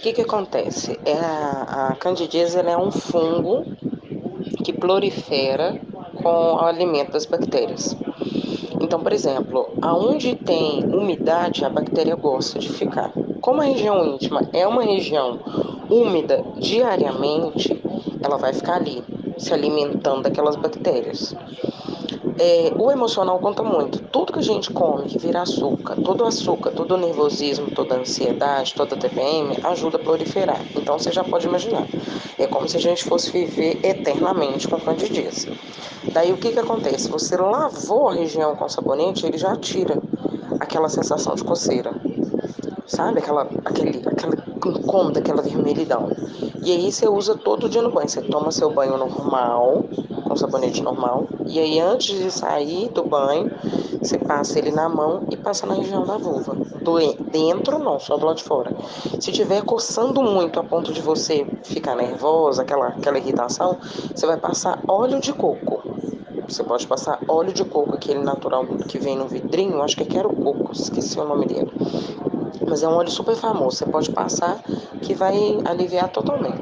que, que acontece? É a, a candidíase é um fungo que prolifera com o alimento das bactérias. Então, por exemplo, aonde tem umidade, a bactéria gosta de ficar. Como a região íntima é uma região úmida diariamente, ela vai ficar ali, se alimentando daquelas bactérias. É, o emocional conta muito. Tudo que a gente come que vira açúcar, todo açúcar, todo nervosismo, toda ansiedade, toda TPM, ajuda a proliferar. Então você já pode imaginar. É como se a gente fosse viver eternamente com candidíase. Daí o que, que acontece? Você lavou a região com sabonete, ele já tira aquela sensação de coceira. Sabe? Aquela, aquele, aquela incômoda, aquela vermelhidão. E aí você usa todo dia no banho. Você toma seu banho normal, com sabonete normal. E aí antes de sair do banho, você passa ele na mão e passa na região da vulva. Do dentro não, só do lado de fora. Se tiver coçando muito a ponto de você ficar nervosa, aquela, aquela irritação, você vai passar óleo de coco. Você pode passar óleo de coco, aquele natural que vem no vidrinho, acho que é quero coco, esqueci o nome dele. Mas é um óleo super famoso, você pode passar que vai aliviar totalmente.